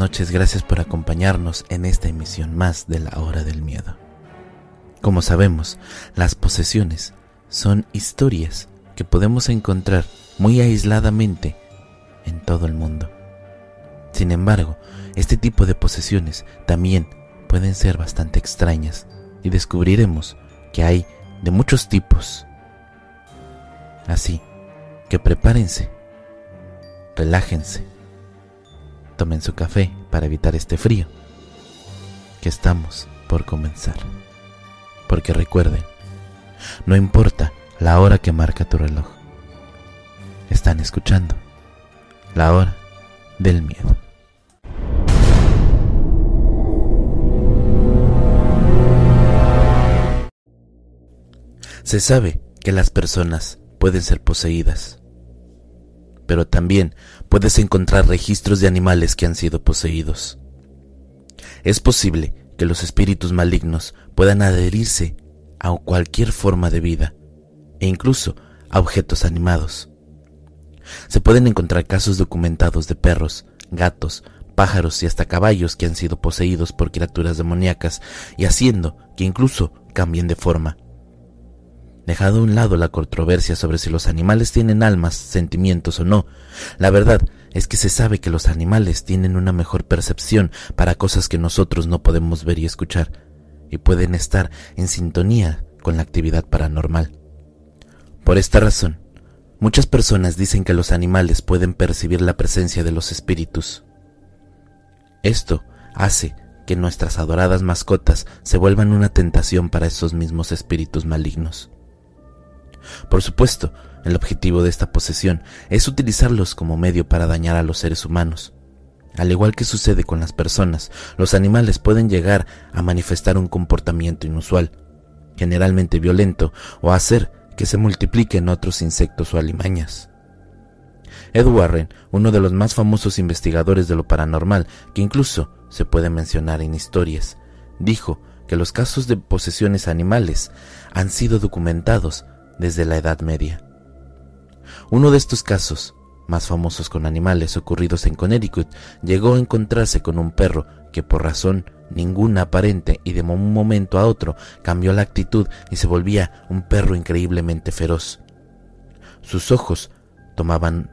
noches, gracias por acompañarnos en esta emisión más de la hora del miedo. Como sabemos, las posesiones son historias que podemos encontrar muy aisladamente en todo el mundo. Sin embargo, este tipo de posesiones también pueden ser bastante extrañas y descubriremos que hay de muchos tipos. Así que prepárense, relájense, tomen su café para evitar este frío, que estamos por comenzar. Porque recuerden, no importa la hora que marca tu reloj, están escuchando la hora del miedo. Se sabe que las personas pueden ser poseídas, pero también puedes encontrar registros de animales que han sido poseídos. Es posible que los espíritus malignos puedan adherirse a cualquier forma de vida e incluso a objetos animados. Se pueden encontrar casos documentados de perros, gatos, pájaros y hasta caballos que han sido poseídos por criaturas demoníacas y haciendo que incluso cambien de forma. Dejado a un lado la controversia sobre si los animales tienen almas, sentimientos o no, la verdad es que se sabe que los animales tienen una mejor percepción para cosas que nosotros no podemos ver y escuchar, y pueden estar en sintonía con la actividad paranormal. Por esta razón, muchas personas dicen que los animales pueden percibir la presencia de los espíritus. Esto hace que nuestras adoradas mascotas se vuelvan una tentación para esos mismos espíritus malignos. Por supuesto, el objetivo de esta posesión es utilizarlos como medio para dañar a los seres humanos. Al igual que sucede con las personas, los animales pueden llegar a manifestar un comportamiento inusual, generalmente violento, o hacer que se multipliquen otros insectos o alimañas. Ed Warren, uno de los más famosos investigadores de lo paranormal, que incluso se puede mencionar en historias, dijo que los casos de posesiones animales han sido documentados desde la Edad Media. Uno de estos casos, más famosos con animales ocurridos en Connecticut, llegó a encontrarse con un perro que por razón ninguna aparente y de un momento a otro cambió la actitud y se volvía un perro increíblemente feroz. Sus ojos tomaban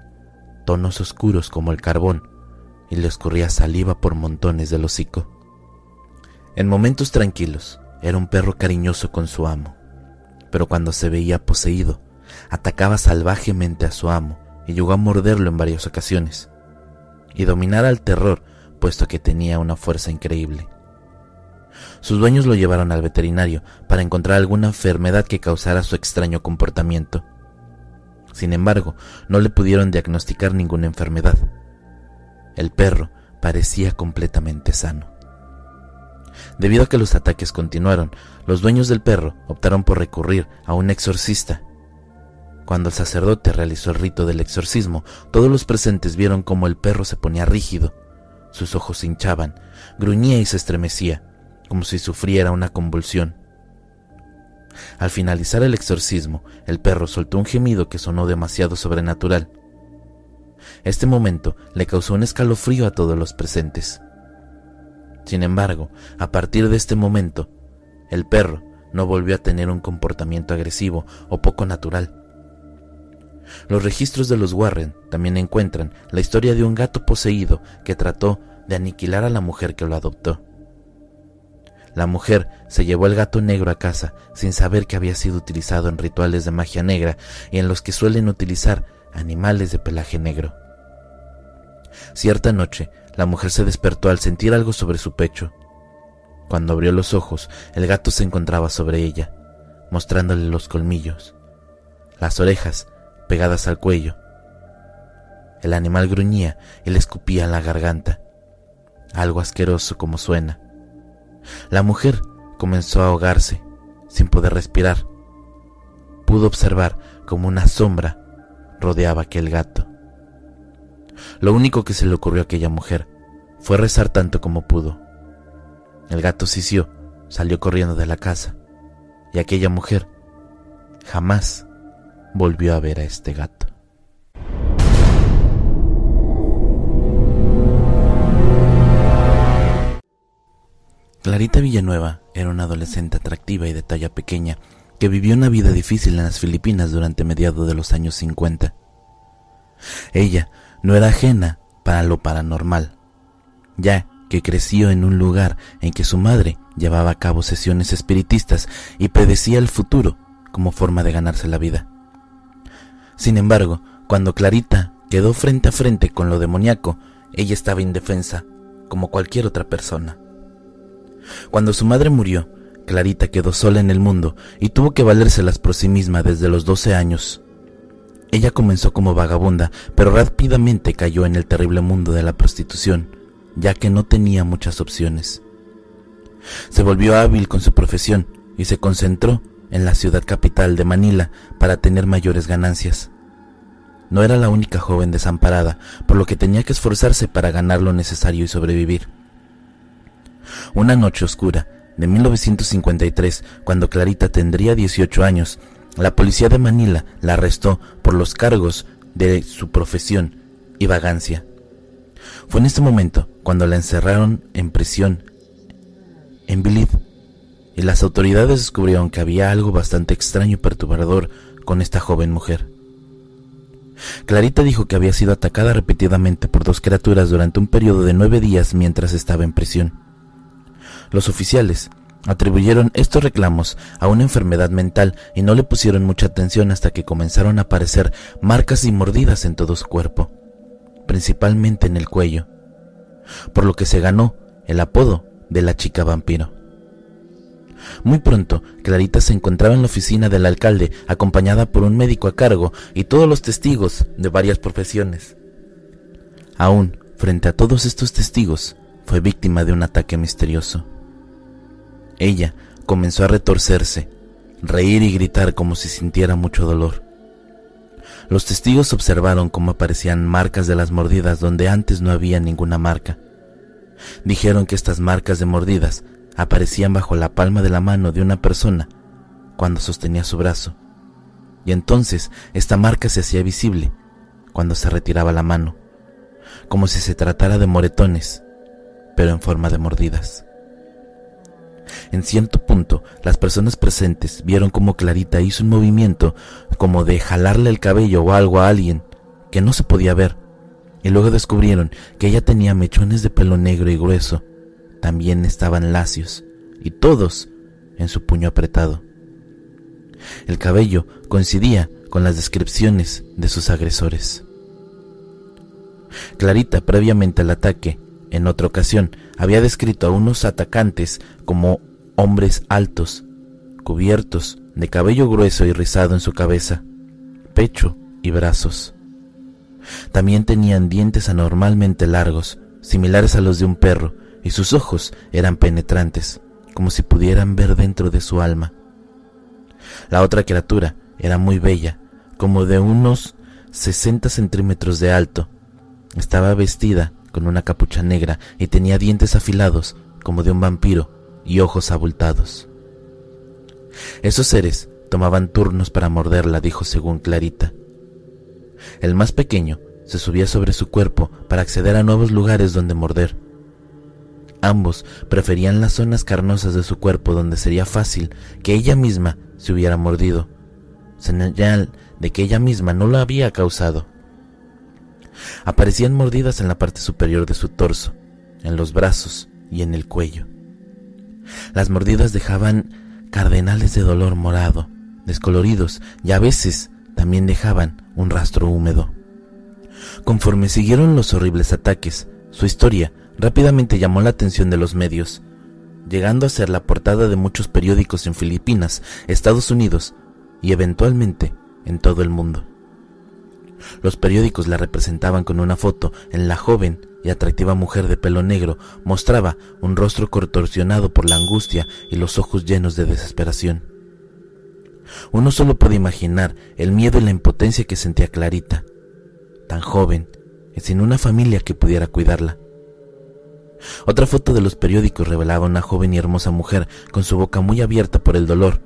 tonos oscuros como el carbón y le escurría saliva por montones del hocico. En momentos tranquilos, era un perro cariñoso con su amo pero cuando se veía poseído, atacaba salvajemente a su amo y llegó a morderlo en varias ocasiones, y dominar al terror, puesto que tenía una fuerza increíble. Sus dueños lo llevaron al veterinario para encontrar alguna enfermedad que causara su extraño comportamiento. Sin embargo, no le pudieron diagnosticar ninguna enfermedad. El perro parecía completamente sano. Debido a que los ataques continuaron, los dueños del perro optaron por recurrir a un exorcista. Cuando el sacerdote realizó el rito del exorcismo, todos los presentes vieron cómo el perro se ponía rígido, sus ojos se hinchaban, gruñía y se estremecía, como si sufriera una convulsión. Al finalizar el exorcismo, el perro soltó un gemido que sonó demasiado sobrenatural. Este momento le causó un escalofrío a todos los presentes. Sin embargo, a partir de este momento, el perro no volvió a tener un comportamiento agresivo o poco natural. Los registros de los Warren también encuentran la historia de un gato poseído que trató de aniquilar a la mujer que lo adoptó. La mujer se llevó el gato negro a casa sin saber que había sido utilizado en rituales de magia negra y en los que suelen utilizar animales de pelaje negro. Cierta noche, la mujer se despertó al sentir algo sobre su pecho. Cuando abrió los ojos, el gato se encontraba sobre ella, mostrándole los colmillos, las orejas pegadas al cuello. El animal gruñía y le escupía en la garganta, algo asqueroso como suena. La mujer comenzó a ahogarse, sin poder respirar. Pudo observar como una sombra rodeaba aquel gato. Lo único que se le ocurrió a aquella mujer fue rezar tanto como pudo. El gato sisió, salió corriendo de la casa, y aquella mujer jamás volvió a ver a este gato. Clarita Villanueva era una adolescente atractiva y de talla pequeña que vivió una vida difícil en las Filipinas durante mediados de los años 50. Ella no era ajena para lo paranormal, ya que creció en un lugar en que su madre llevaba a cabo sesiones espiritistas y predecía el futuro como forma de ganarse la vida. Sin embargo, cuando Clarita quedó frente a frente con lo demoníaco, ella estaba indefensa, como cualquier otra persona. Cuando su madre murió, Clarita quedó sola en el mundo y tuvo que valérselas por sí misma desde los 12 años. Ella comenzó como vagabunda, pero rápidamente cayó en el terrible mundo de la prostitución, ya que no tenía muchas opciones. Se volvió hábil con su profesión y se concentró en la ciudad capital de Manila para tener mayores ganancias. No era la única joven desamparada, por lo que tenía que esforzarse para ganar lo necesario y sobrevivir. Una noche oscura de 1953, cuando Clarita tendría 18 años, la policía de Manila la arrestó por los cargos de su profesión y vagancia. Fue en este momento cuando la encerraron en prisión en Bilid y las autoridades descubrieron que había algo bastante extraño y perturbador con esta joven mujer. Clarita dijo que había sido atacada repetidamente por dos criaturas durante un periodo de nueve días mientras estaba en prisión. Los oficiales atribuyeron estos reclamos a una enfermedad mental y no le pusieron mucha atención hasta que comenzaron a aparecer marcas y mordidas en todo su cuerpo, principalmente en el cuello, por lo que se ganó el apodo de la chica vampiro. Muy pronto, Clarita se encontraba en la oficina del alcalde, acompañada por un médico a cargo y todos los testigos de varias profesiones. Aún, frente a todos estos testigos, fue víctima de un ataque misterioso. Ella comenzó a retorcerse, reír y gritar como si sintiera mucho dolor. Los testigos observaron cómo aparecían marcas de las mordidas donde antes no había ninguna marca. Dijeron que estas marcas de mordidas aparecían bajo la palma de la mano de una persona cuando sostenía su brazo, y entonces esta marca se hacía visible cuando se retiraba la mano, como si se tratara de moretones, pero en forma de mordidas. En cierto punto, las personas presentes vieron como Clarita hizo un movimiento como de jalarle el cabello o algo a alguien que no se podía ver, y luego descubrieron que ella tenía mechones de pelo negro y grueso, también estaban lacios, y todos en su puño apretado. El cabello coincidía con las descripciones de sus agresores. Clarita, previamente al ataque, en otra ocasión, había descrito a unos atacantes como hombres altos, cubiertos de cabello grueso y rizado en su cabeza, pecho y brazos. También tenían dientes anormalmente largos, similares a los de un perro, y sus ojos eran penetrantes, como si pudieran ver dentro de su alma. La otra criatura era muy bella, como de unos 60 centímetros de alto. Estaba vestida con una capucha negra y tenía dientes afilados como de un vampiro y ojos abultados. Esos seres tomaban turnos para morderla, dijo según Clarita. El más pequeño se subía sobre su cuerpo para acceder a nuevos lugares donde morder. Ambos preferían las zonas carnosas de su cuerpo donde sería fácil que ella misma se hubiera mordido, señal de que ella misma no lo había causado. Aparecían mordidas en la parte superior de su torso, en los brazos y en el cuello. Las mordidas dejaban cardenales de dolor morado, descoloridos, y a veces también dejaban un rastro húmedo. Conforme siguieron los horribles ataques, su historia rápidamente llamó la atención de los medios, llegando a ser la portada de muchos periódicos en Filipinas, Estados Unidos y eventualmente en todo el mundo. Los periódicos la representaban con una foto en la joven y atractiva mujer de pelo negro mostraba un rostro contorsionado por la angustia y los ojos llenos de desesperación. Uno solo puede imaginar el miedo y la impotencia que sentía Clarita, tan joven y sin una familia que pudiera cuidarla. Otra foto de los periódicos revelaba una joven y hermosa mujer con su boca muy abierta por el dolor,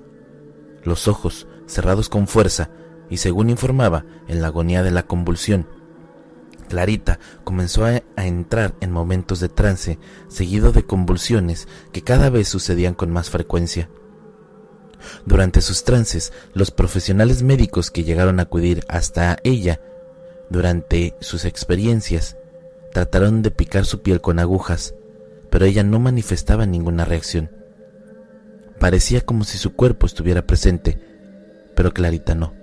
los ojos cerrados con fuerza y según informaba, en la agonía de la convulsión, Clarita comenzó a, entrar en momentos de trance, seguido de convulsiones que cada vez sucedían con más frecuencia. Durante sus trances, los profesionales médicos que llegaron a acudir hasta ella durante sus experiencias trataron de picar su piel con agujas, pero ella no manifestaba ninguna reacción. Parecía como si su cuerpo estuviera presente, pero Clarita no.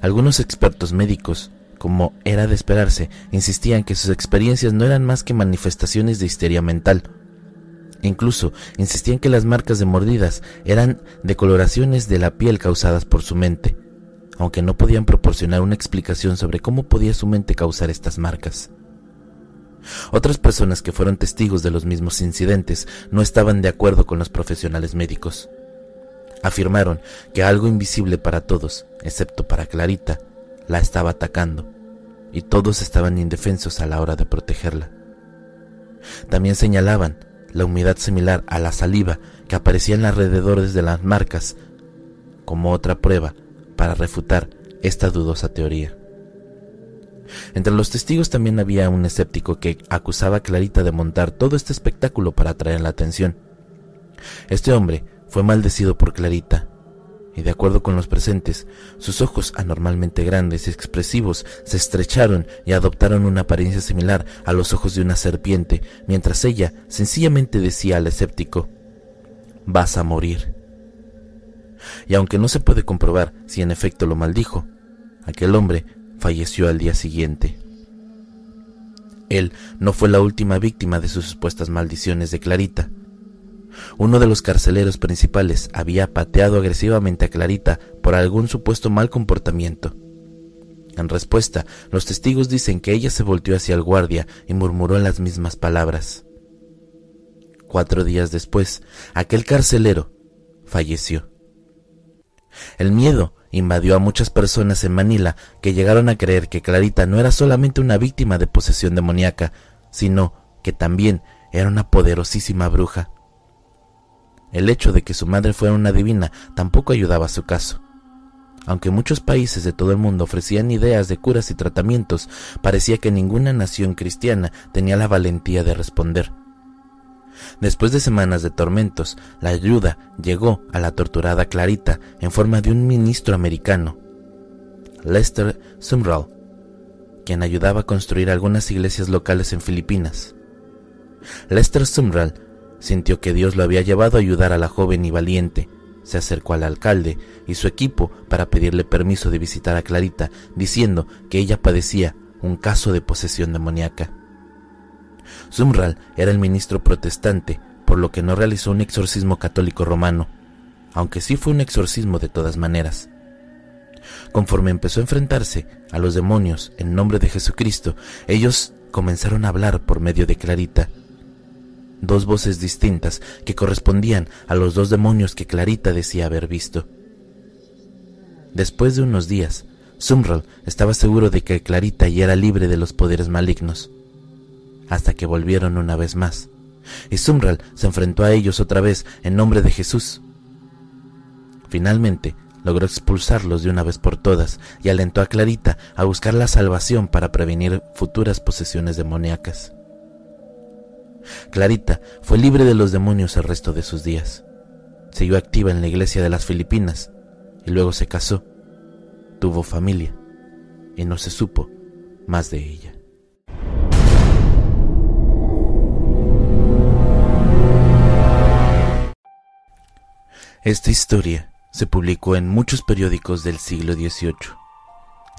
Algunos expertos médicos, como era de esperarse, insistían que sus experiencias no eran más que manifestaciones de histeria mental. Incluso insistían que las marcas de mordidas eran decoloraciones de la piel causadas por su mente, aunque no podían proporcionar una explicación sobre cómo podía su mente causar estas marcas. Otras personas que fueron testigos de los mismos incidentes no estaban de acuerdo con los profesionales médicos. Afirmaron que algo invisible para todos, excepto para Clarita, la estaba atacando, y todos estaban indefensos a la hora de protegerla. También señalaban la humedad similar a la saliva que aparecía en alrededores de las marcas como otra prueba para refutar esta dudosa teoría. Entre los testigos también había un escéptico que acusaba a Clarita de montar todo este espectáculo para atraer la atención. Este hombre fue maldecido por Clarita, y de acuerdo con los presentes, sus ojos anormalmente grandes y expresivos se estrecharon y adoptaron una apariencia similar a los ojos de una serpiente, mientras ella sencillamente decía al escéptico, vas a morir. Y aunque no se puede comprobar si en efecto lo maldijo, aquel hombre falleció al día siguiente. Él no fue la última víctima de sus supuestas maldiciones de Clarita. Uno de los carceleros principales había pateado agresivamente a Clarita por algún supuesto mal comportamiento. En respuesta, los testigos dicen que ella se volteó hacia el guardia y murmuró las mismas palabras. Cuatro días después, aquel carcelero falleció. El miedo invadió a muchas personas en Manila que llegaron a creer que Clarita no era solamente una víctima de posesión demoníaca, sino que también era una poderosísima bruja. El hecho de que su madre fuera una divina tampoco ayudaba a su caso. Aunque muchos países de todo el mundo ofrecían ideas de curas y tratamientos, parecía que ninguna nación cristiana tenía la valentía de responder. Después de semanas de tormentos, la ayuda llegó a la torturada Clarita en forma de un ministro americano, Lester Sumrall, quien ayudaba a construir algunas iglesias locales en Filipinas. Lester Sumrall Sintió que Dios lo había llevado a ayudar a la joven y valiente. Se acercó al alcalde y su equipo para pedirle permiso de visitar a Clarita, diciendo que ella padecía un caso de posesión demoníaca. Zumral era el ministro protestante, por lo que no realizó un exorcismo católico romano, aunque sí fue un exorcismo de todas maneras. Conforme empezó a enfrentarse a los demonios en nombre de Jesucristo, ellos comenzaron a hablar por medio de Clarita, dos voces distintas que correspondían a los dos demonios que Clarita decía haber visto. Después de unos días, Sumral estaba seguro de que Clarita ya era libre de los poderes malignos, hasta que volvieron una vez más, y Sumral se enfrentó a ellos otra vez en nombre de Jesús. Finalmente, logró expulsarlos de una vez por todas y alentó a Clarita a buscar la salvación para prevenir futuras posesiones demoníacas. Clarita fue libre de los demonios el resto de sus días. Siguió activa en la iglesia de las Filipinas y luego se casó, tuvo familia y no se supo más de ella. Esta historia se publicó en muchos periódicos del siglo XVIII.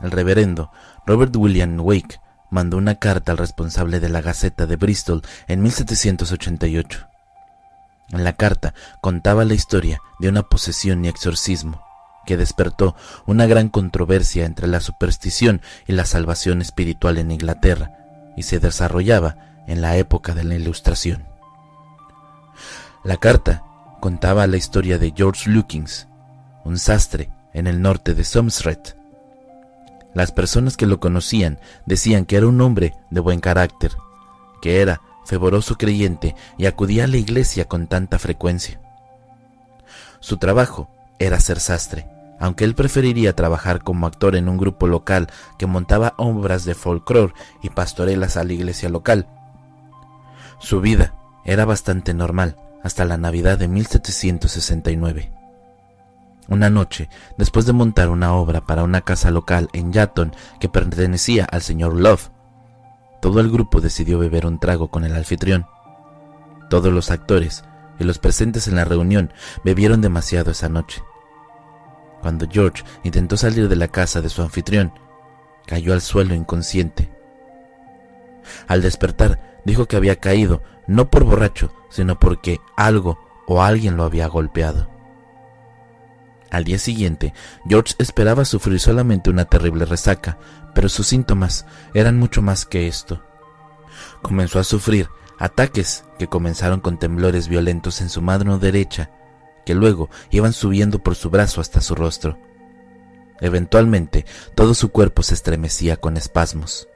El reverendo Robert William Wake mandó una carta al responsable de la Gaceta de Bristol en 1788. En la carta contaba la historia de una posesión y exorcismo que despertó una gran controversia entre la superstición y la salvación espiritual en Inglaterra y se desarrollaba en la época de la Ilustración. La carta contaba la historia de George Lukins, un sastre en el norte de Somerset, las personas que lo conocían decían que era un hombre de buen carácter, que era fervoroso creyente y acudía a la iglesia con tanta frecuencia. Su trabajo era ser sastre, aunque él preferiría trabajar como actor en un grupo local que montaba obras de folclore y pastorelas a la iglesia local. Su vida era bastante normal hasta la Navidad de 1769. Una noche, después de montar una obra para una casa local en Yatton que pertenecía al señor Love, todo el grupo decidió beber un trago con el anfitrión. Todos los actores y los presentes en la reunión bebieron demasiado esa noche. Cuando George intentó salir de la casa de su anfitrión, cayó al suelo inconsciente. Al despertar, dijo que había caído no por borracho, sino porque algo o alguien lo había golpeado. Al día siguiente, George esperaba sufrir solamente una terrible resaca, pero sus síntomas eran mucho más que esto. Comenzó a sufrir ataques que comenzaron con temblores violentos en su mano derecha, que luego iban subiendo por su brazo hasta su rostro. Eventualmente, todo su cuerpo se estremecía con espasmos.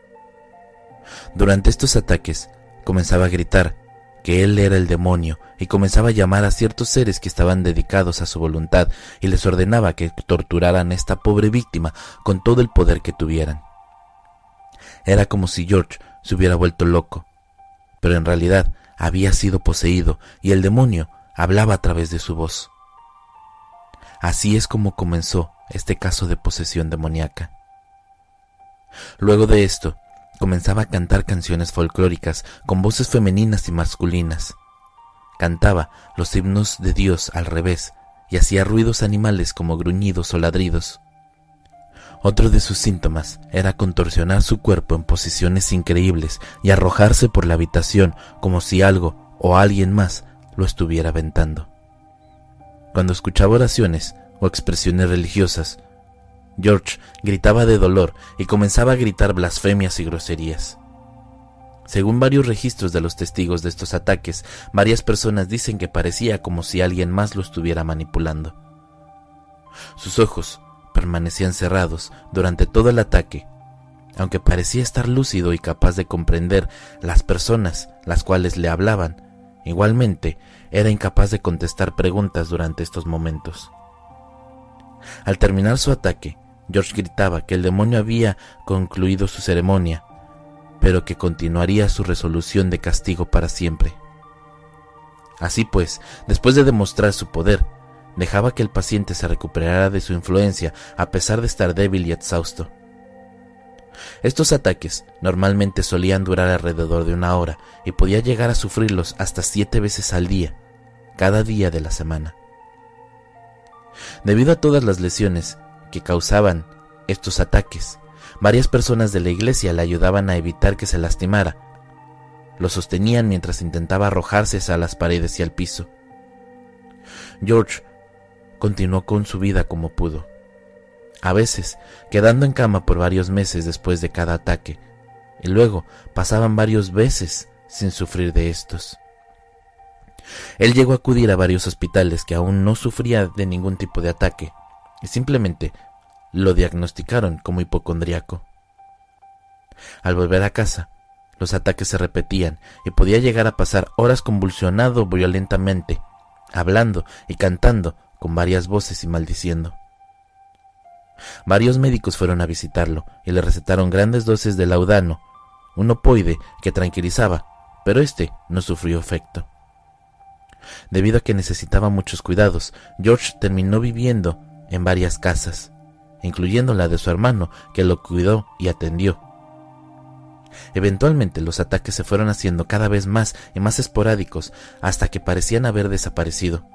Durante estos ataques, comenzaba a gritar que él era el demonio y comenzaba a llamar a ciertos seres que estaban dedicados a su voluntad y les ordenaba que torturaran a esta pobre víctima con todo el poder que tuvieran. Era como si George se hubiera vuelto loco, pero en realidad había sido poseído y el demonio hablaba a través de su voz. Así es como comenzó este caso de posesión demoníaca. Luego de esto, comenzaba a cantar canciones folclóricas con voces femeninas y masculinas. Cantaba los himnos de Dios al revés y hacía ruidos animales como gruñidos o ladridos. Otro de sus síntomas era contorsionar su cuerpo en posiciones increíbles y arrojarse por la habitación como si algo o alguien más lo estuviera aventando. Cuando escuchaba oraciones o expresiones religiosas, George gritaba de dolor y comenzaba a gritar blasfemias y groserías. Según varios registros de los testigos de estos ataques, varias personas dicen que parecía como si alguien más lo estuviera manipulando. Sus ojos permanecían cerrados durante todo el ataque, aunque parecía estar lúcido y capaz de comprender las personas las cuales le hablaban, igualmente era incapaz de contestar preguntas durante estos momentos. Al terminar su ataque, George gritaba que el demonio había concluido su ceremonia, pero que continuaría su resolución de castigo para siempre. Así pues, después de demostrar su poder, dejaba que el paciente se recuperara de su influencia a pesar de estar débil y exhausto. Estos ataques normalmente solían durar alrededor de una hora y podía llegar a sufrirlos hasta siete veces al día, cada día de la semana. Debido a todas las lesiones que causaban estos ataques. Varias personas de la iglesia le ayudaban a evitar que se lastimara. Lo sostenían mientras intentaba arrojarse a las paredes y al piso. George continuó con su vida como pudo, a veces quedando en cama por varios meses después de cada ataque, y luego pasaban varios meses sin sufrir de estos. Él llegó a acudir a varios hospitales que aún no sufría de ningún tipo de ataque, y simplemente lo diagnosticaron como hipocondriaco. Al volver a casa, los ataques se repetían y podía llegar a pasar horas convulsionado violentamente, hablando y cantando con varias voces y maldiciendo. Varios médicos fueron a visitarlo y le recetaron grandes dosis de laudano, un opoide que tranquilizaba, pero este no sufrió efecto. Debido a que necesitaba muchos cuidados, George terminó viviendo en varias casas, incluyendo la de su hermano, que lo cuidó y atendió. Eventualmente los ataques se fueron haciendo cada vez más y más esporádicos hasta que parecían haber desaparecido.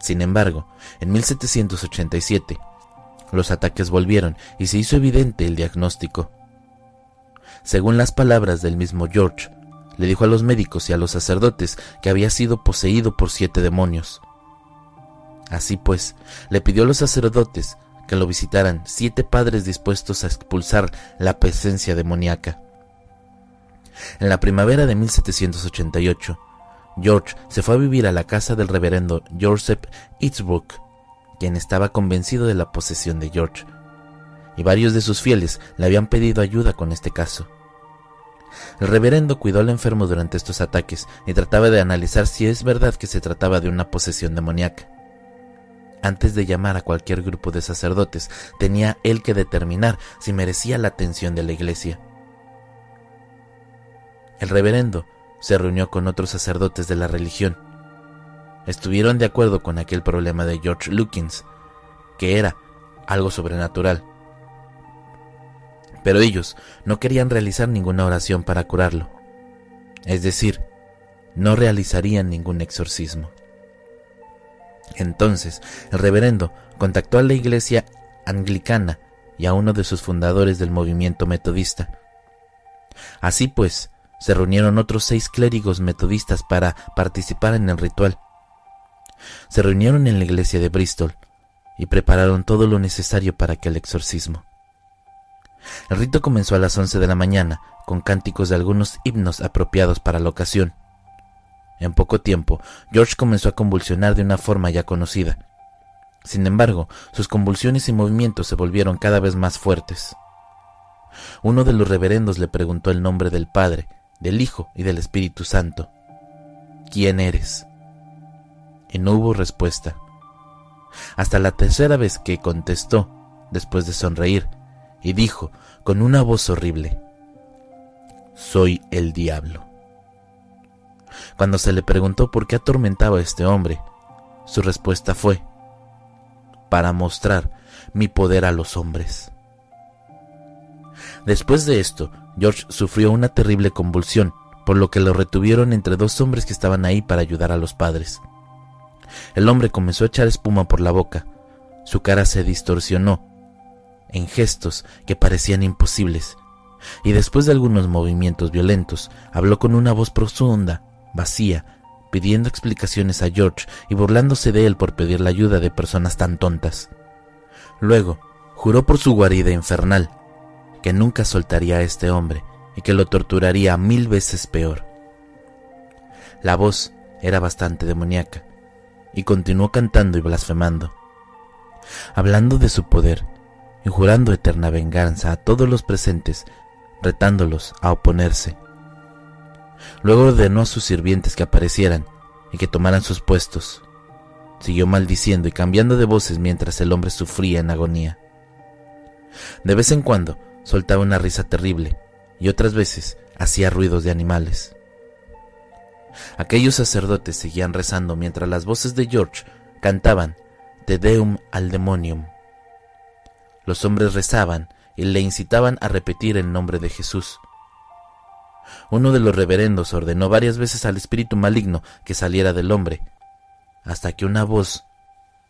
Sin embargo, en 1787, los ataques volvieron y se hizo evidente el diagnóstico. Según las palabras del mismo George, le dijo a los médicos y a los sacerdotes que había sido poseído por siete demonios. Así pues, le pidió a los sacerdotes que lo visitaran siete padres dispuestos a expulsar la presencia demoníaca. En la primavera de 1788, George se fue a vivir a la casa del reverendo Joseph Eatsbrook, quien estaba convencido de la posesión de George, y varios de sus fieles le habían pedido ayuda con este caso. El reverendo cuidó al enfermo durante estos ataques y trataba de analizar si es verdad que se trataba de una posesión demoníaca. Antes de llamar a cualquier grupo de sacerdotes, tenía él que determinar si merecía la atención de la iglesia. El reverendo se reunió con otros sacerdotes de la religión. Estuvieron de acuerdo con aquel problema de George Lukins, que era algo sobrenatural. Pero ellos no querían realizar ninguna oración para curarlo. Es decir, no realizarían ningún exorcismo. Entonces, el reverendo contactó a la iglesia anglicana y a uno de sus fundadores del movimiento metodista. Así pues, se reunieron otros seis clérigos metodistas para participar en el ritual. Se reunieron en la iglesia de Bristol y prepararon todo lo necesario para aquel exorcismo. El rito comenzó a las once de la mañana con cánticos de algunos himnos apropiados para la ocasión. En poco tiempo, George comenzó a convulsionar de una forma ya conocida. Sin embargo, sus convulsiones y movimientos se volvieron cada vez más fuertes. Uno de los reverendos le preguntó el nombre del Padre, del Hijo y del Espíritu Santo. ¿Quién eres? Y no hubo respuesta. Hasta la tercera vez que contestó, después de sonreír, y dijo con una voz horrible, Soy el diablo. Cuando se le preguntó por qué atormentaba a este hombre, su respuesta fue, para mostrar mi poder a los hombres. Después de esto, George sufrió una terrible convulsión, por lo que lo retuvieron entre dos hombres que estaban ahí para ayudar a los padres. El hombre comenzó a echar espuma por la boca, su cara se distorsionó en gestos que parecían imposibles, y después de algunos movimientos violentos, habló con una voz profunda vacía, pidiendo explicaciones a George y burlándose de él por pedir la ayuda de personas tan tontas. Luego, juró por su guarida infernal que nunca soltaría a este hombre y que lo torturaría mil veces peor. La voz era bastante demoníaca y continuó cantando y blasfemando, hablando de su poder y jurando eterna venganza a todos los presentes, retándolos a oponerse. Luego ordenó a sus sirvientes que aparecieran y que tomaran sus puestos. Siguió maldiciendo y cambiando de voces mientras el hombre sufría en agonía. De vez en cuando soltaba una risa terrible y otras veces hacía ruidos de animales. Aquellos sacerdotes seguían rezando mientras las voces de George cantaban Te Deum al Demonium. Los hombres rezaban y le incitaban a repetir el nombre de Jesús, uno de los reverendos ordenó varias veces al espíritu maligno que saliera del hombre, hasta que una voz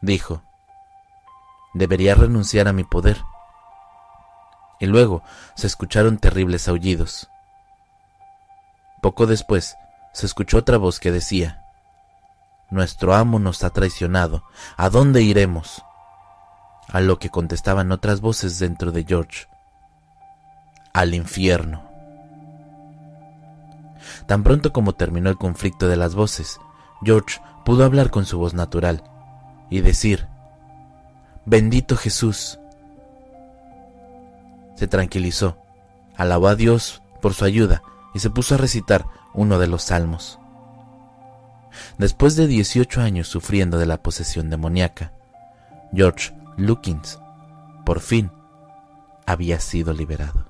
dijo, debería renunciar a mi poder. Y luego se escucharon terribles aullidos. Poco después se escuchó otra voz que decía, Nuestro amo nos ha traicionado, ¿a dónde iremos? A lo que contestaban otras voces dentro de George, al infierno. Tan pronto como terminó el conflicto de las voces, George pudo hablar con su voz natural y decir, Bendito Jesús. Se tranquilizó, alabó a Dios por su ayuda y se puso a recitar uno de los salmos. Después de 18 años sufriendo de la posesión demoníaca, George Lukins, por fin, había sido liberado.